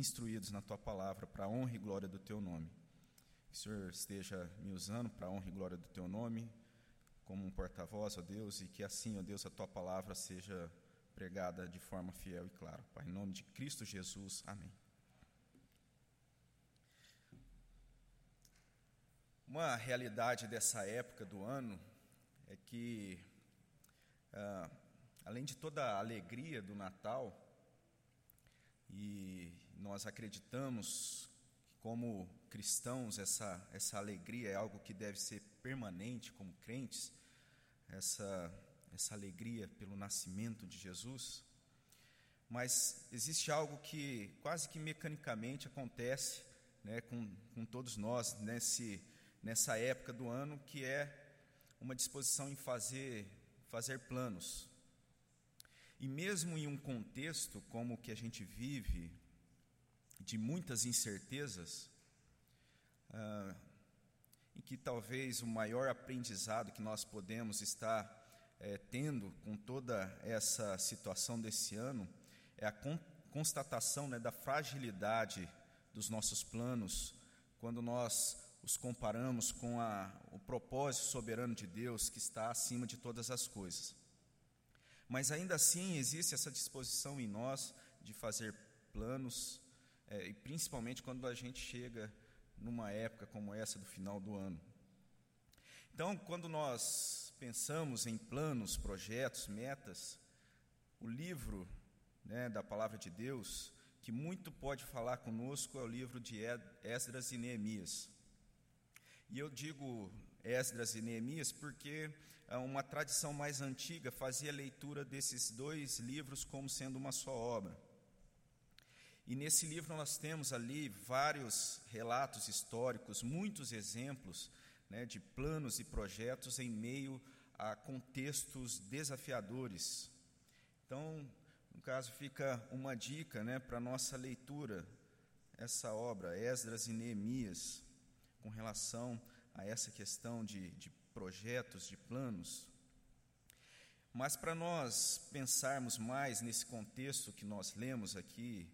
instruídos na tua palavra para a honra e glória do teu nome. Que o Senhor esteja me usando para a honra e glória do teu nome, como um porta-voz, ó Deus, e que assim, ó Deus, a tua palavra seja pregada de forma fiel e clara. Pai, em nome de Cristo Jesus. Amém. Uma realidade dessa época do ano é que, ah, além de toda a alegria do Natal, e nós acreditamos que, como cristãos, essa, essa alegria é algo que deve ser permanente como crentes, essa, essa alegria pelo nascimento de Jesus. Mas existe algo que quase que mecanicamente acontece né, com, com todos nós nesse nessa época do ano, que é uma disposição em fazer, fazer planos. E mesmo em um contexto como o que a gente vive, de muitas incertezas, ah, em que talvez o maior aprendizado que nós podemos estar é, tendo com toda essa situação desse ano é a con constatação né, da fragilidade dos nossos planos, quando nós os comparamos com a, o propósito soberano de Deus que está acima de todas as coisas. Mas ainda assim existe essa disposição em nós de fazer planos, é, e principalmente quando a gente chega numa época como essa do final do ano. Então, quando nós pensamos em planos, projetos, metas, o livro né, da palavra de Deus, que muito pode falar conosco, é o livro de Esdras e Neemias. E eu digo Esdras e Neemias porque uma tradição mais antiga fazia a leitura desses dois livros como sendo uma só obra. E nesse livro nós temos ali vários relatos históricos, muitos exemplos né, de planos e projetos em meio a contextos desafiadores. Então, no caso, fica uma dica né, para a nossa leitura, essa obra, Esdras e Neemias com relação a essa questão de, de projetos, de planos. Mas para nós pensarmos mais nesse contexto que nós lemos aqui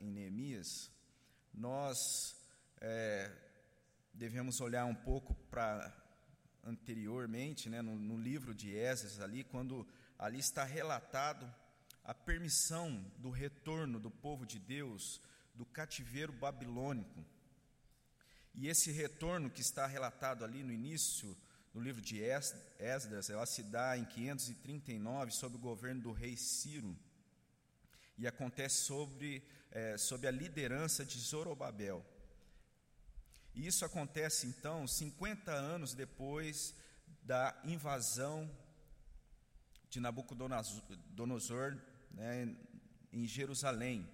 em Neemias, nós é, devemos olhar um pouco para anteriormente, né, no, no, livro de Esdras ali, quando ali está relatado a permissão do retorno do povo de Deus do cativeiro babilônico. E esse retorno que está relatado ali no início do livro de Esdras, ela se dá em 539 sob o governo do rei Ciro e acontece sobre, é, sob a liderança de Zorobabel. E isso acontece então 50 anos depois da invasão de Nabucodonosor né, em Jerusalém.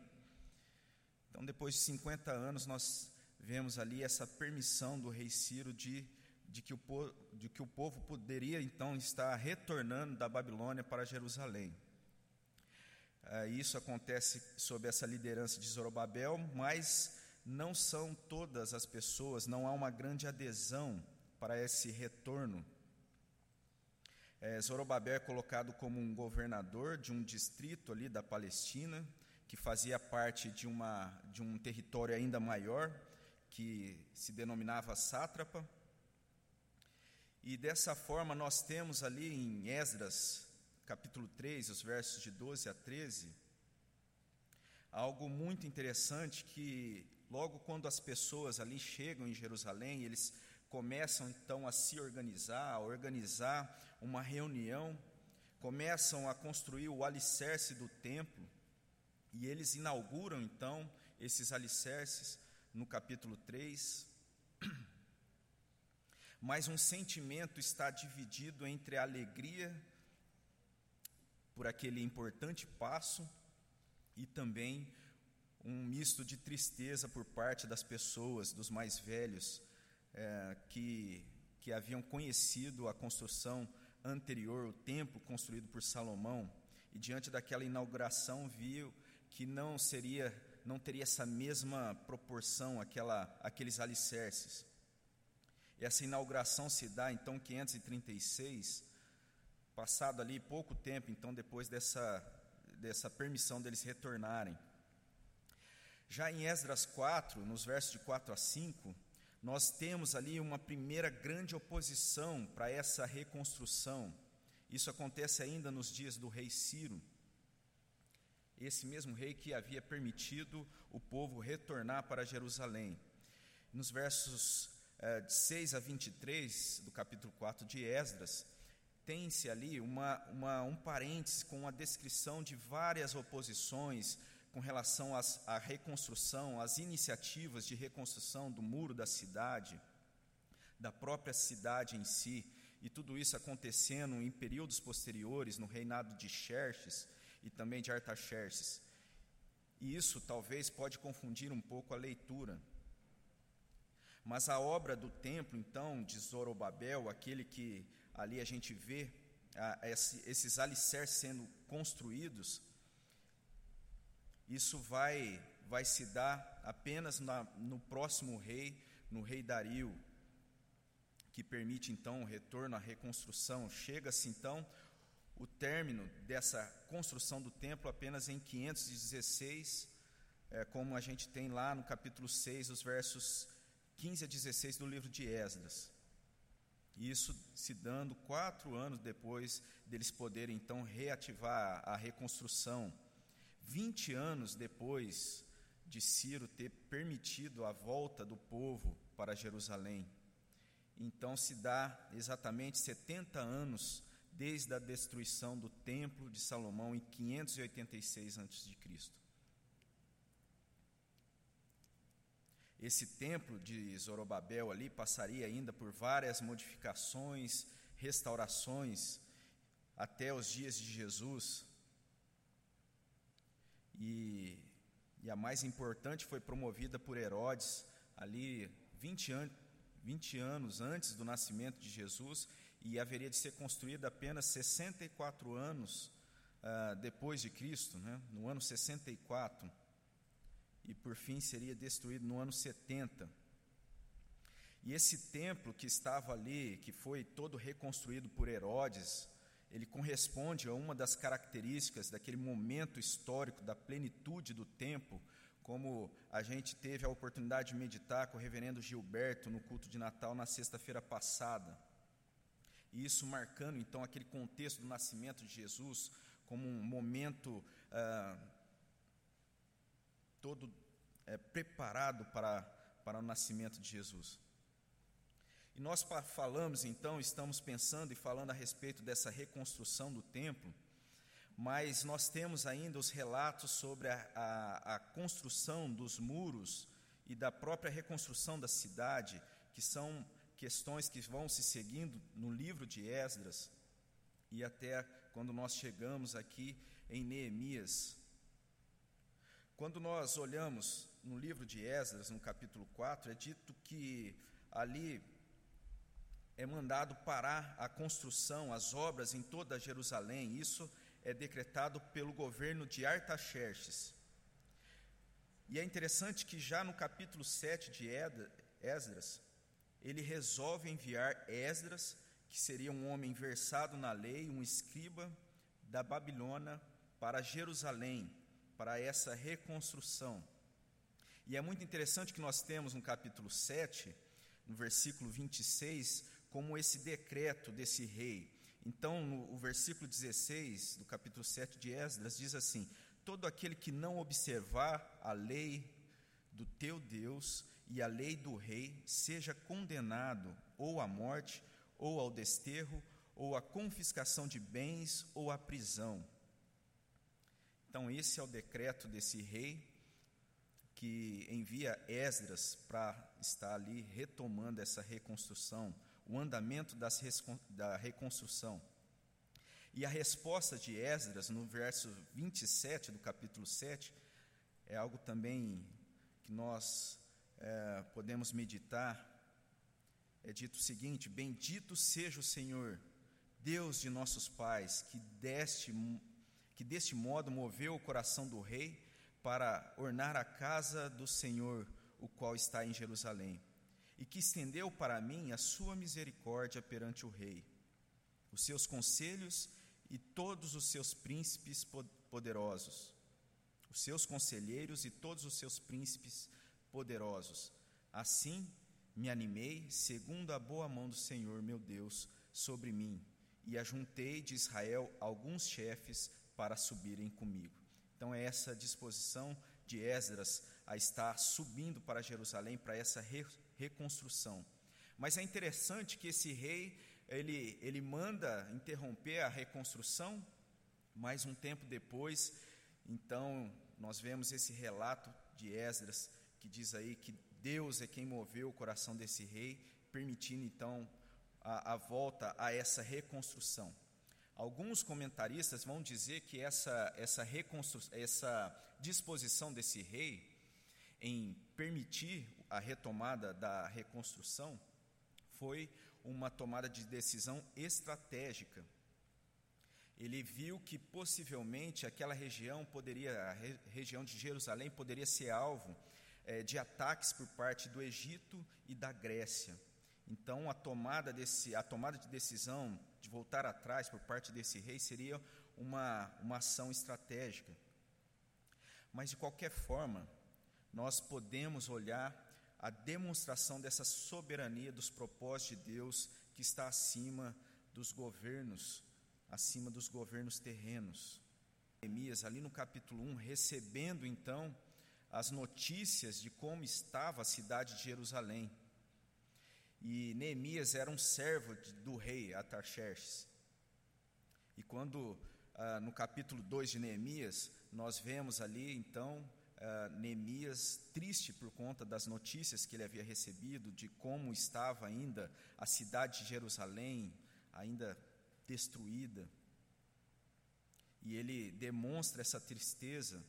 Então, depois de 50 anos, nós vemos ali essa permissão do rei Ciro de, de, que, o, de que o povo poderia então estar retornando da Babilônia para Jerusalém. É, isso acontece sob essa liderança de Zorobabel, mas não são todas as pessoas, não há uma grande adesão para esse retorno. É, Zorobabel é colocado como um governador de um distrito ali da Palestina, que fazia parte de, uma, de um território ainda maior, que se denominava sátrapa. E dessa forma nós temos ali em Esdras, capítulo 3, os versos de 12 a 13, algo muito interessante que logo quando as pessoas ali chegam em Jerusalém, eles começam então a se organizar, a organizar uma reunião, começam a construir o alicerce do templo, e eles inauguram então esses alicerces no capítulo 3. Mas um sentimento está dividido entre a alegria por aquele importante passo e também um misto de tristeza por parte das pessoas, dos mais velhos, é, que, que haviam conhecido a construção anterior, o templo construído por Salomão, e diante daquela inauguração viu que não seria não teria essa mesma proporção, aquela, aqueles alicerces. Essa inauguração se dá então 536, passado ali pouco tempo, então depois dessa, dessa permissão deles retornarem. Já em Esdras 4, nos versos de 4 a 5, nós temos ali uma primeira grande oposição para essa reconstrução. Isso acontece ainda nos dias do rei Ciro. Esse mesmo rei que havia permitido o povo retornar para Jerusalém. Nos versos eh, de 6 a 23 do capítulo 4 de Esdras, tem-se ali uma, uma, um parêntese com a descrição de várias oposições, com relação às, à reconstrução, às iniciativas de reconstrução do muro da cidade, da própria cidade em si, e tudo isso acontecendo em períodos posteriores, no reinado de Xerxes e também de Artaxerxes. E isso talvez pode confundir um pouco a leitura. Mas a obra do templo, então, de Zorobabel, aquele que ali a gente vê ah, esses alicerces sendo construídos, isso vai, vai se dar apenas na, no próximo rei, no rei Dario, que permite então o retorno à reconstrução. Chega-se então o término dessa construção do templo apenas em 516, é, como a gente tem lá no capítulo 6, os versos 15 a 16 do livro de Esdras. Isso se dando quatro anos depois deles poderem então reativar a reconstrução 20 anos depois de Ciro ter permitido a volta do povo para Jerusalém. Então se dá exatamente 70 anos desde a destruição do templo de Salomão em 586 a.C. Esse templo de Zorobabel ali passaria ainda por várias modificações, restaurações até os dias de Jesus. E, e a mais importante foi promovida por Herodes, ali 20, an 20 anos antes do nascimento de Jesus, e haveria de ser construída apenas 64 anos uh, depois de Cristo, né? no ano 64, e por fim seria destruído no ano 70. E esse templo que estava ali, que foi todo reconstruído por Herodes, ele corresponde a uma das características daquele momento histórico da plenitude do tempo, como a gente teve a oportunidade de meditar com o reverendo Gilberto no culto de Natal na sexta-feira passada. E isso marcando então aquele contexto do nascimento de Jesus como um momento ah, todo é, preparado para, para o nascimento de Jesus. E nós falamos então, estamos pensando e falando a respeito dessa reconstrução do templo, mas nós temos ainda os relatos sobre a, a, a construção dos muros e da própria reconstrução da cidade, que são questões que vão se seguindo no livro de Esdras e até quando nós chegamos aqui em Neemias. Quando nós olhamos no livro de Esdras, no capítulo 4, é dito que ali é mandado parar a construção, as obras em toda Jerusalém. Isso é decretado pelo governo de Artaxerxes. E é interessante que já no capítulo 7 de Esdras, ele resolve enviar Esdras, que seria um homem versado na lei, um escriba da Babilônia, para Jerusalém, para essa reconstrução. E é muito interessante que nós temos no capítulo 7, no versículo 26, como esse decreto desse rei. Então, no o versículo 16 do capítulo 7 de Esdras diz assim: Todo aquele que não observar a lei do teu Deus e a lei do rei seja condenado ou à morte, ou ao desterro, ou à confiscação de bens, ou à prisão. Então, esse é o decreto desse rei que envia Esdras para estar ali retomando essa reconstrução o andamento das, da reconstrução. E a resposta de Esdras, no verso 27 do capítulo 7, é algo também que nós é, podemos meditar. É dito o seguinte: Bendito seja o Senhor, Deus de nossos pais, que deste, que deste modo moveu o coração do rei para ornar a casa do Senhor, o qual está em Jerusalém e que estendeu para mim a sua misericórdia perante o rei, os seus conselhos e todos os seus príncipes poderosos. os seus conselheiros e todos os seus príncipes poderosos. Assim me animei, segundo a boa mão do Senhor meu Deus, sobre mim, e ajuntei de Israel alguns chefes para subirem comigo. Então, é essa disposição de Esdras a estar subindo para Jerusalém para essa re reconstrução. Mas é interessante que esse rei, ele, ele manda interromper a reconstrução, mas um tempo depois, então, nós vemos esse relato de Esdras, que diz aí que Deus é quem moveu o coração desse rei, permitindo então a, a volta a essa reconstrução. Alguns comentaristas vão dizer que essa, essa, essa disposição desse rei em permitir a retomada da reconstrução foi uma tomada de decisão estratégica. Ele viu que possivelmente aquela região poderia, a re, região de Jerusalém poderia ser alvo é, de ataques por parte do Egito e da Grécia. Então, a tomada, desse, a tomada de decisão de voltar atrás por parte desse rei seria uma, uma ação estratégica. Mas, de qualquer forma, nós podemos olhar a demonstração dessa soberania dos propósitos de Deus que está acima dos governos, acima dos governos terrenos. Neemias, ali no capítulo 1, recebendo então as notícias de como estava a cidade de Jerusalém. E Neemias era um servo do rei Atarxerxes. E quando, ah, no capítulo 2 de Neemias, nós vemos ali, então, ah, Neemias triste por conta das notícias que ele havia recebido, de como estava ainda a cidade de Jerusalém, ainda destruída. E ele demonstra essa tristeza.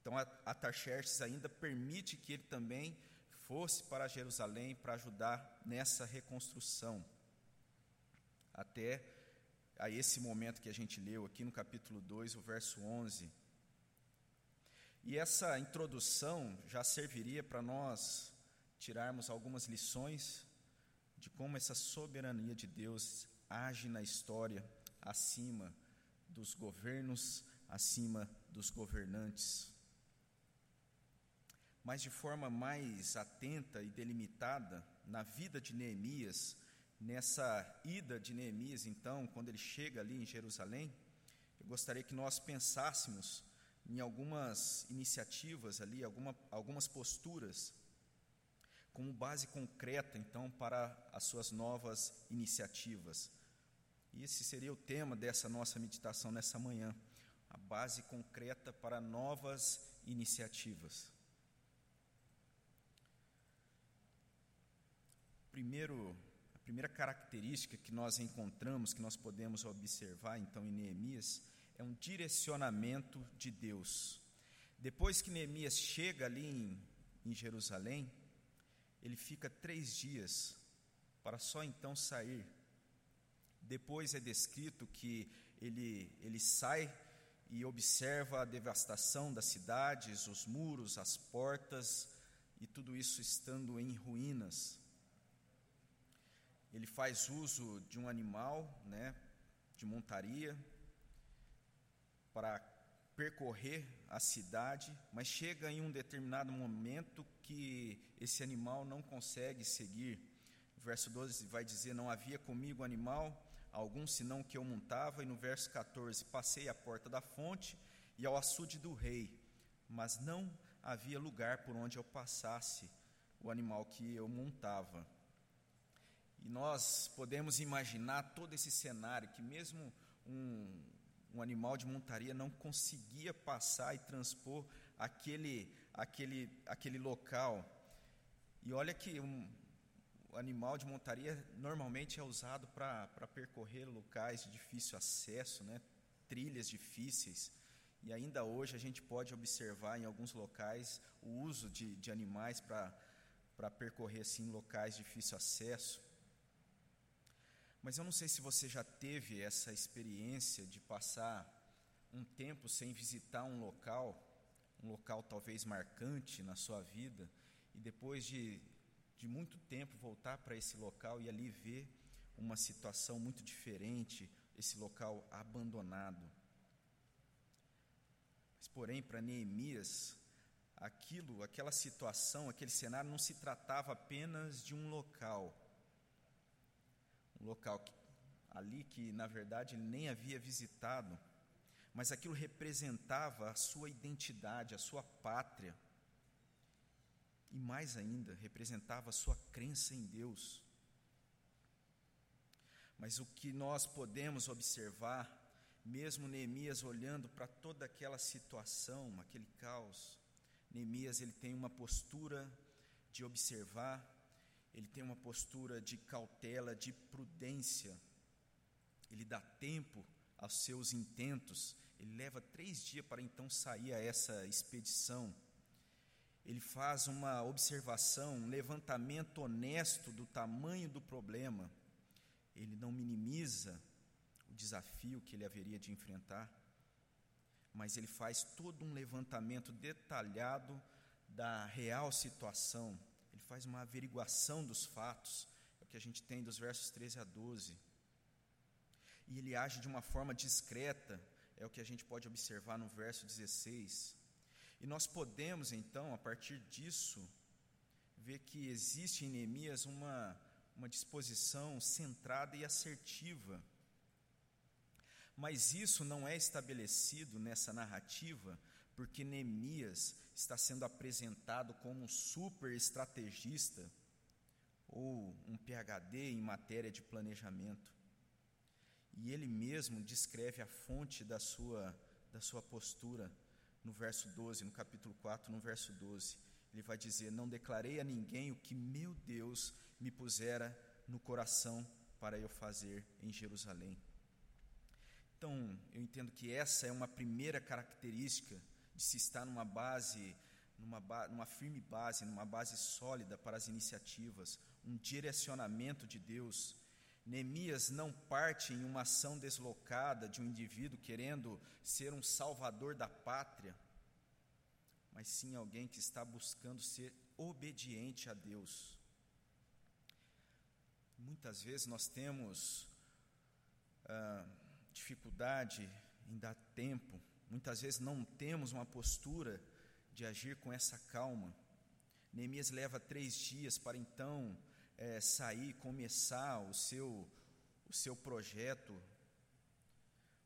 Então, Atarxerxes ainda permite que ele também fosse para Jerusalém para ajudar nessa reconstrução. Até a esse momento que a gente leu aqui no capítulo 2, o verso 11. E essa introdução já serviria para nós tirarmos algumas lições de como essa soberania de Deus age na história acima dos governos, acima dos governantes mas de forma mais atenta e delimitada na vida de Neemias, nessa ida de Neemias, então, quando ele chega ali em Jerusalém, eu gostaria que nós pensássemos em algumas iniciativas ali, alguma, algumas posturas, como base concreta, então, para as suas novas iniciativas. E esse seria o tema dessa nossa meditação nessa manhã, a base concreta para novas iniciativas. Primeiro, a primeira característica que nós encontramos, que nós podemos observar então em Neemias, é um direcionamento de Deus. Depois que Neemias chega ali em, em Jerusalém, ele fica três dias para só então sair. Depois é descrito que ele, ele sai e observa a devastação das cidades, os muros, as portas, e tudo isso estando em ruínas ele faz uso de um animal, né, de montaria, para percorrer a cidade, mas chega em um determinado momento que esse animal não consegue seguir. O verso 12 vai dizer: Não havia comigo animal algum senão que eu montava, e no verso 14: Passei à porta da fonte e ao açude do rei, mas não havia lugar por onde eu passasse o animal que eu montava. E nós podemos imaginar todo esse cenário que mesmo um, um animal de montaria não conseguia passar e transpor aquele, aquele, aquele local. E olha que um, o animal de montaria normalmente é usado para percorrer locais de difícil acesso, né? trilhas difíceis. E ainda hoje a gente pode observar em alguns locais o uso de, de animais para percorrer assim, locais de difícil acesso. Mas eu não sei se você já teve essa experiência de passar um tempo sem visitar um local, um local talvez marcante na sua vida, e depois de, de muito tempo voltar para esse local e ali ver uma situação muito diferente, esse local abandonado. Mas porém, para Neemias, aquilo, aquela situação, aquele cenário não se tratava apenas de um local. Local que, ali que, na verdade, ele nem havia visitado, mas aquilo representava a sua identidade, a sua pátria. E mais ainda, representava a sua crença em Deus. Mas o que nós podemos observar, mesmo Neemias olhando para toda aquela situação, aquele caos, Neemias ele tem uma postura de observar, ele tem uma postura de cautela, de prudência, ele dá tempo aos seus intentos, ele leva três dias para então sair a essa expedição. Ele faz uma observação, um levantamento honesto do tamanho do problema. Ele não minimiza o desafio que ele haveria de enfrentar, mas ele faz todo um levantamento detalhado da real situação, faz uma averiguação dos fatos, é o que a gente tem dos versos 13 a 12. E ele age de uma forma discreta, é o que a gente pode observar no verso 16. E nós podemos, então, a partir disso, ver que existe em Neemias uma uma disposição centrada e assertiva. Mas isso não é estabelecido nessa narrativa porque Neemias está sendo apresentado como um super estrategista ou um PhD em matéria de planejamento. E ele mesmo descreve a fonte da sua, da sua postura no verso 12, no capítulo 4, no verso 12. Ele vai dizer: Não declarei a ninguém o que meu Deus me pusera no coração para eu fazer em Jerusalém. Então, eu entendo que essa é uma primeira característica de se estar numa base, numa, ba numa firme base, numa base sólida para as iniciativas, um direcionamento de Deus. Neemias não parte em uma ação deslocada de um indivíduo querendo ser um salvador da pátria, mas sim alguém que está buscando ser obediente a Deus. Muitas vezes nós temos ah, dificuldade em dar tempo, muitas vezes não temos uma postura de agir com essa calma. Neemias leva três dias para então é, sair, começar o seu, o seu projeto.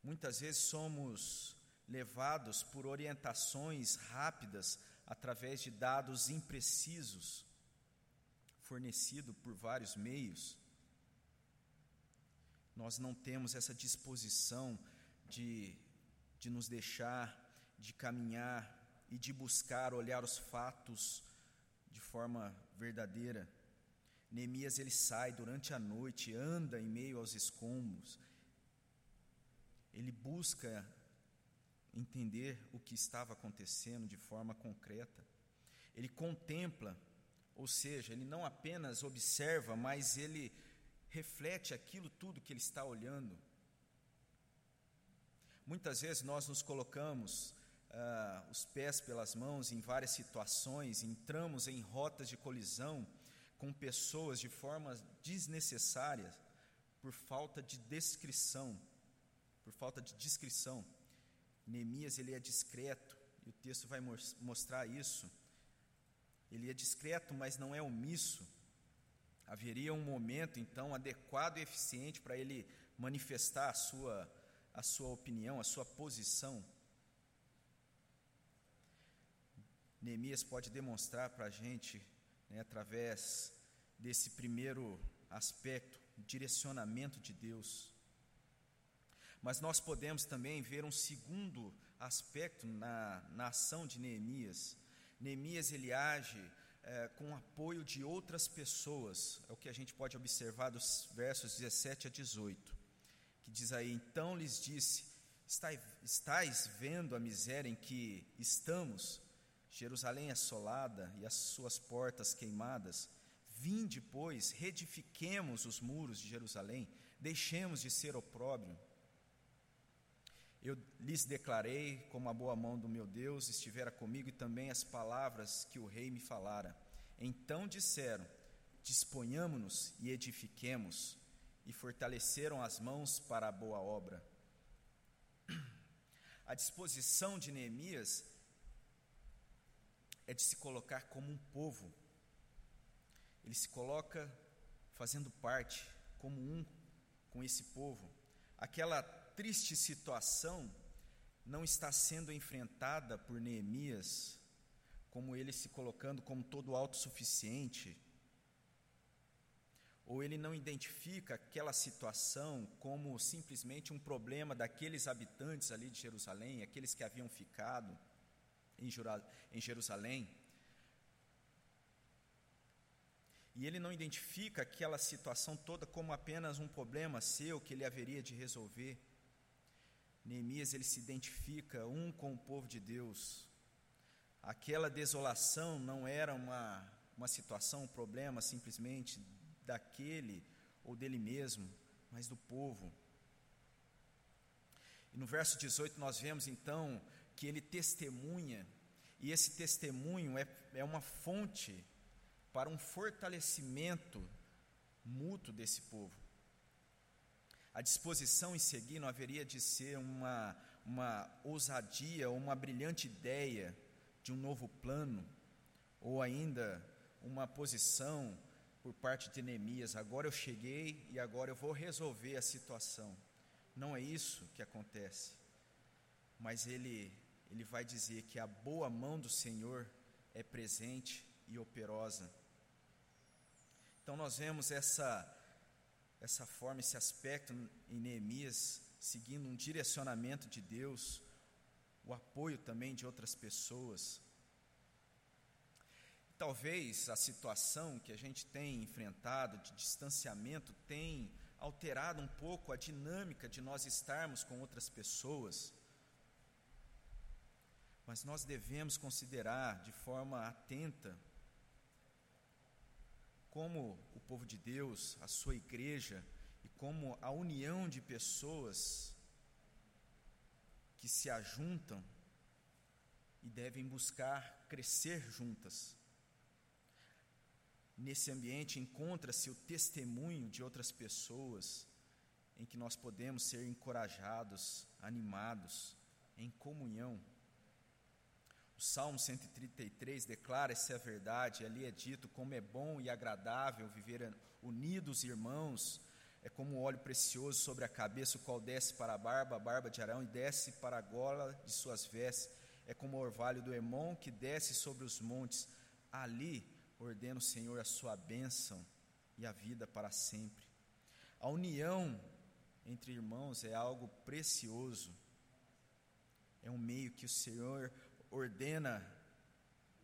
Muitas vezes somos levados por orientações rápidas através de dados imprecisos, fornecido por vários meios nós não temos essa disposição de, de nos deixar, de caminhar e de buscar olhar os fatos de forma verdadeira. Neemias ele sai durante a noite, anda em meio aos escombros. Ele busca entender o que estava acontecendo de forma concreta. Ele contempla, ou seja, ele não apenas observa, mas ele reflete aquilo tudo que ele está olhando. Muitas vezes nós nos colocamos ah, os pés pelas mãos em várias situações, entramos em rotas de colisão com pessoas de formas desnecessárias por falta de descrição, por falta de descrição. Neemias ele é discreto e o texto vai mostrar isso. Ele é discreto, mas não é omisso haveria um momento então adequado e eficiente para ele manifestar a sua, a sua opinião, a sua posição. Neemias pode demonstrar para a gente, né, através desse primeiro aspecto, direcionamento de Deus. Mas nós podemos também ver um segundo aspecto na, na ação de Neemias. Neemias ele age é, com apoio de outras pessoas, é o que a gente pode observar dos versos 17 a 18, que diz aí: Então lhes disse: Estais vendo a miséria em que estamos, Jerusalém assolada e as suas portas queimadas? Vinde, pois, reedifiquemos os muros de Jerusalém, deixemos de ser opróbrio eu lhes declarei como a boa mão do meu Deus estivera comigo e também as palavras que o rei me falara. Então disseram: Disponhamo-nos e edifiquemos, e fortaleceram as mãos para a boa obra. a disposição de Neemias é de se colocar como um povo. Ele se coloca fazendo parte, como um com esse povo. Aquela triste situação não está sendo enfrentada por Neemias como ele se colocando como todo autossuficiente, ou ele não identifica aquela situação como simplesmente um problema daqueles habitantes ali de Jerusalém, aqueles que haviam ficado em Jerusalém. E ele não identifica aquela situação toda como apenas um problema seu que ele haveria de resolver. Neemias ele se identifica um com o povo de Deus. Aquela desolação não era uma, uma situação, um problema simplesmente daquele ou dele mesmo, mas do povo. E no verso 18 nós vemos então que ele testemunha, e esse testemunho é, é uma fonte para um fortalecimento mútuo desse povo. A disposição em seguir não haveria de ser uma, uma ousadia, uma brilhante ideia de um novo plano, ou ainda uma posição por parte de Neemias, agora eu cheguei e agora eu vou resolver a situação. Não é isso que acontece. Mas ele ele vai dizer que a boa mão do Senhor é presente e operosa. Então nós vemos essa essa forma, esse aspecto em Neemias, seguindo um direcionamento de Deus, o apoio também de outras pessoas. Talvez a situação que a gente tem enfrentado de distanciamento tem alterado um pouco a dinâmica de nós estarmos com outras pessoas. Mas nós devemos considerar de forma atenta como o povo de Deus, a sua igreja e como a união de pessoas que se ajuntam e devem buscar crescer juntas. Nesse ambiente encontra-se o testemunho de outras pessoas em que nós podemos ser encorajados, animados, em comunhão. O Salmo 133 declara essa verdade, ali é dito como é bom e agradável viver unidos, irmãos, é como um óleo precioso sobre a cabeça, o qual desce para a barba, a barba de Arão, e desce para a gola de suas vestes, é como o orvalho do Hermon que desce sobre os montes, ali ordena o Senhor a sua bênção e a vida para sempre. A união entre irmãos é algo precioso, é um meio que o Senhor ordena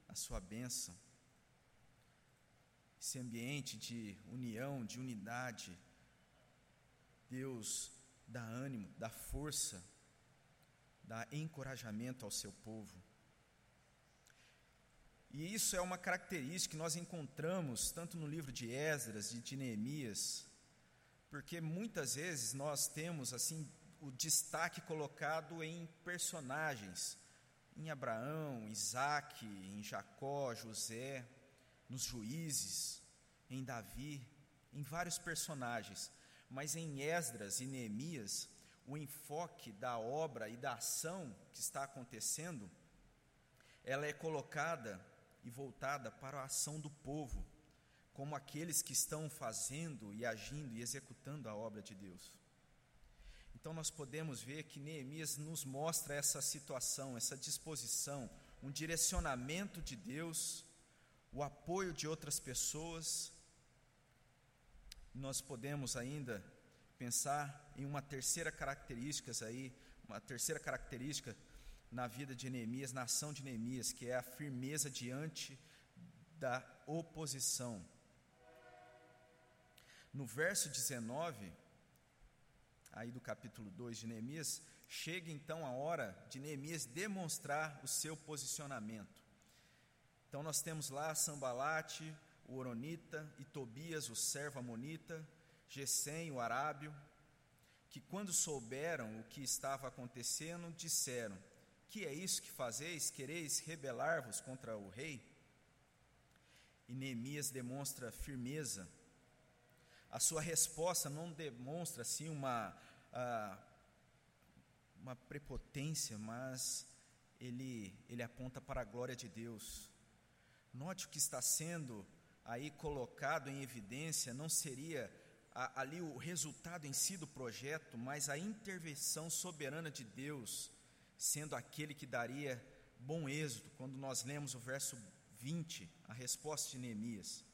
a sua bênção. Esse ambiente de união, de unidade, Deus dá ânimo, dá força, dá encorajamento ao seu povo. E isso é uma característica que nós encontramos tanto no livro de Esdras e de Neemias, porque muitas vezes nós temos assim o destaque colocado em personagens, em Abraão, Isaac, em Jacó, José, nos juízes, em Davi, em vários personagens. Mas em Esdras e Neemias, o enfoque da obra e da ação que está acontecendo, ela é colocada e voltada para a ação do povo, como aqueles que estão fazendo e agindo e executando a obra de Deus. Então nós podemos ver que Neemias nos mostra essa situação, essa disposição, um direcionamento de Deus, o apoio de outras pessoas. Nós podemos ainda pensar em uma terceira característica aí, uma terceira característica na vida de Neemias, na ação de Neemias, que é a firmeza diante da oposição. No verso 19, aí do capítulo 2 de Neemias, chega então a hora de Neemias demonstrar o seu posicionamento. Então nós temos lá Sambalate, o Oronita, e Tobias, o servo amonita, Gesem, o arábio, que quando souberam o que estava acontecendo, disseram: que é isso que fazeis? Quereis rebelar-vos contra o rei? E Neemias demonstra firmeza. A sua resposta não demonstra assim uma, uma prepotência, mas ele, ele aponta para a glória de Deus. Note o que está sendo aí colocado em evidência não seria a, ali o resultado em si do projeto, mas a intervenção soberana de Deus, sendo aquele que daria bom êxito. Quando nós lemos o verso 20, a resposta de Neemias: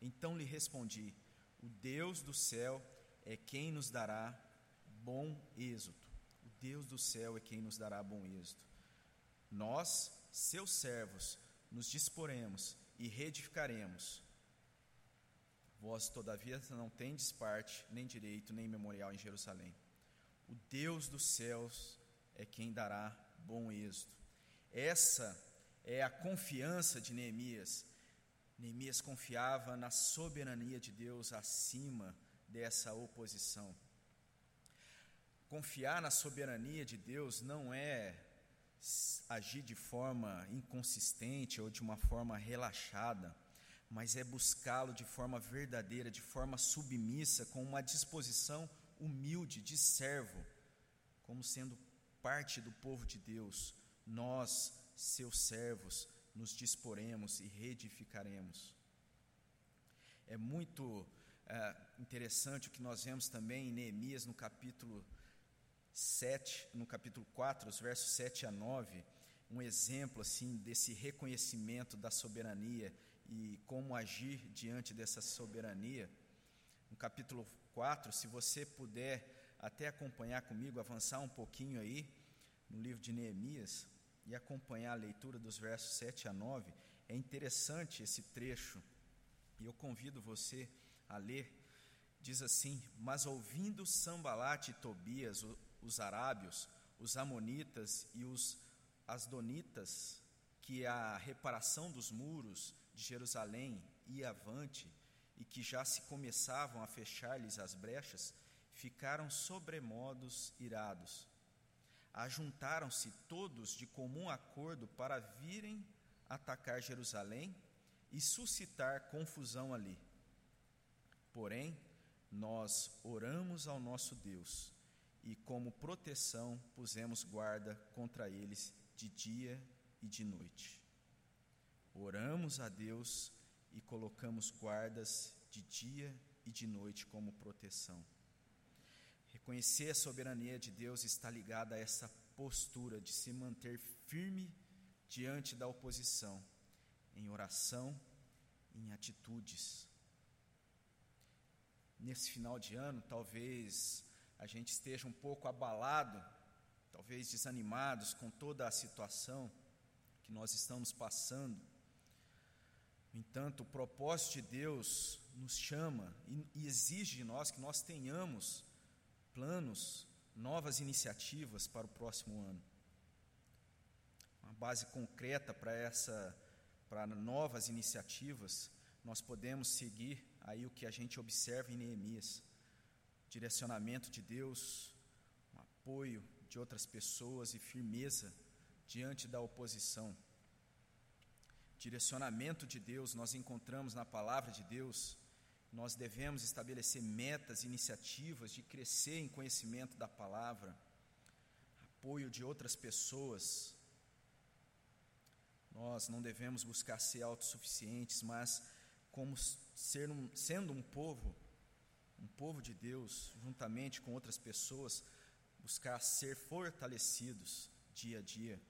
Então lhe respondi: O Deus do céu é quem nos dará bom êxito. O Deus do céu é quem nos dará bom êxito. Nós, seus servos, nos disporemos e reedificaremos. Vós, todavia, não tendes parte, nem direito, nem memorial em Jerusalém. O Deus dos céus é quem dará bom êxito. Essa é a confiança de Neemias. Neemias confiava na soberania de Deus acima dessa oposição. Confiar na soberania de Deus não é agir de forma inconsistente ou de uma forma relaxada, mas é buscá-lo de forma verdadeira, de forma submissa, com uma disposição humilde de servo, como sendo parte do povo de Deus. Nós, seus servos, nos disporemos e reedificaremos. É muito é, interessante o que nós vemos também em Neemias, no capítulo 7, no capítulo 4, os versos 7 a 9, um exemplo assim desse reconhecimento da soberania e como agir diante dessa soberania. No capítulo 4, se você puder até acompanhar comigo, avançar um pouquinho aí no livro de Neemias e acompanhar a leitura dos versos 7 a 9, é interessante esse trecho e eu convido você a ler. Diz assim: Mas ouvindo Sambalate e Tobias, os arábios, os amonitas e os asdonitas, que a reparação dos muros de Jerusalém ia avante e que já se começavam a fechar-lhes as brechas, ficaram sobremodos irados. Ajuntaram-se todos de comum acordo para virem atacar Jerusalém e suscitar confusão ali. Porém, nós oramos ao nosso Deus e, como proteção, pusemos guarda contra eles de dia e de noite. Oramos a Deus e colocamos guardas de dia e de noite como proteção. Reconhecer a soberania de Deus está ligada a essa postura de se manter firme diante da oposição, em oração, em atitudes. Nesse final de ano, talvez a gente esteja um pouco abalado, talvez desanimados com toda a situação que nós estamos passando. No entanto, o propósito de Deus nos chama e exige de nós que nós tenhamos planos, novas iniciativas para o próximo ano. Uma base concreta para essa para novas iniciativas, nós podemos seguir aí o que a gente observa em Neemias direcionamento de Deus, um apoio de outras pessoas e firmeza diante da oposição. Direcionamento de Deus nós encontramos na palavra de Deus. Nós devemos estabelecer metas, iniciativas de crescer em conhecimento da palavra, apoio de outras pessoas. Nós não devemos buscar ser autossuficientes, mas como ser um, sendo um povo um povo de Deus, juntamente com outras pessoas, buscar ser fortalecidos dia a dia.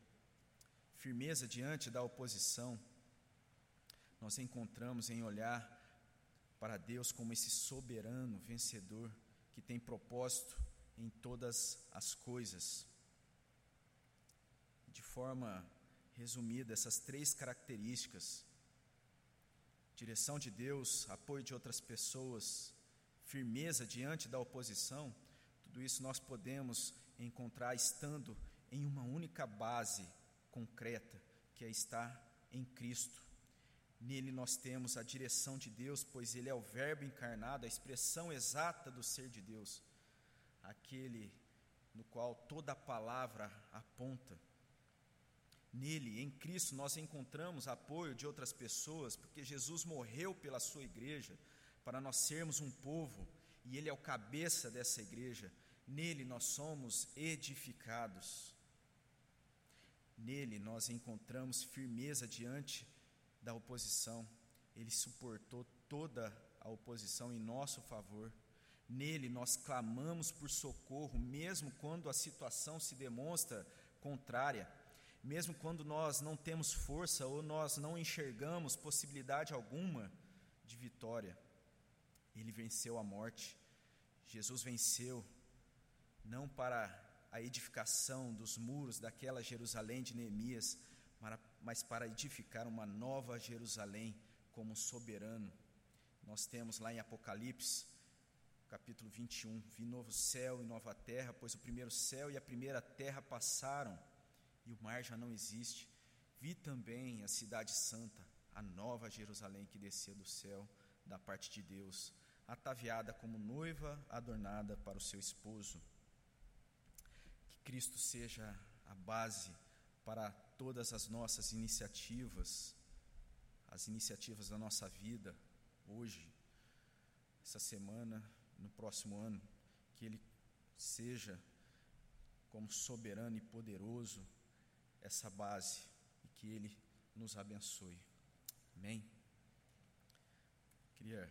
Firmeza diante da oposição, nós encontramos em olhar para Deus como esse soberano vencedor que tem propósito em todas as coisas. De forma resumida, essas três características: direção de Deus, apoio de outras pessoas firmeza diante da oposição, tudo isso nós podemos encontrar estando em uma única base concreta, que é estar em Cristo. Nele nós temos a direção de Deus, pois Ele é o Verbo encarnado, a expressão exata do ser de Deus, aquele no qual toda a palavra aponta. Nele, em Cristo, nós encontramos apoio de outras pessoas, porque Jesus morreu pela sua igreja, para nós sermos um povo, e Ele é o cabeça dessa igreja. Nele nós somos edificados. Nele nós encontramos firmeza diante da oposição. Ele suportou toda a oposição em nosso favor. Nele nós clamamos por socorro, mesmo quando a situação se demonstra contrária, mesmo quando nós não temos força ou nós não enxergamos possibilidade alguma de vitória. Ele venceu a morte. Jesus venceu não para a edificação dos muros daquela Jerusalém de Neemias, mas para edificar uma nova Jerusalém como soberano. Nós temos lá em Apocalipse, capítulo 21, vi novo céu e nova terra, pois o primeiro céu e a primeira terra passaram e o mar já não existe. Vi também a cidade santa, a nova Jerusalém que descia do céu da parte de Deus, ataviada como noiva adornada para o seu esposo. Que Cristo seja a base para todas as nossas iniciativas, as iniciativas da nossa vida, hoje, essa semana, no próximo ano, que Ele seja como soberano e poderoso essa base e que Ele nos abençoe. Amém? Queria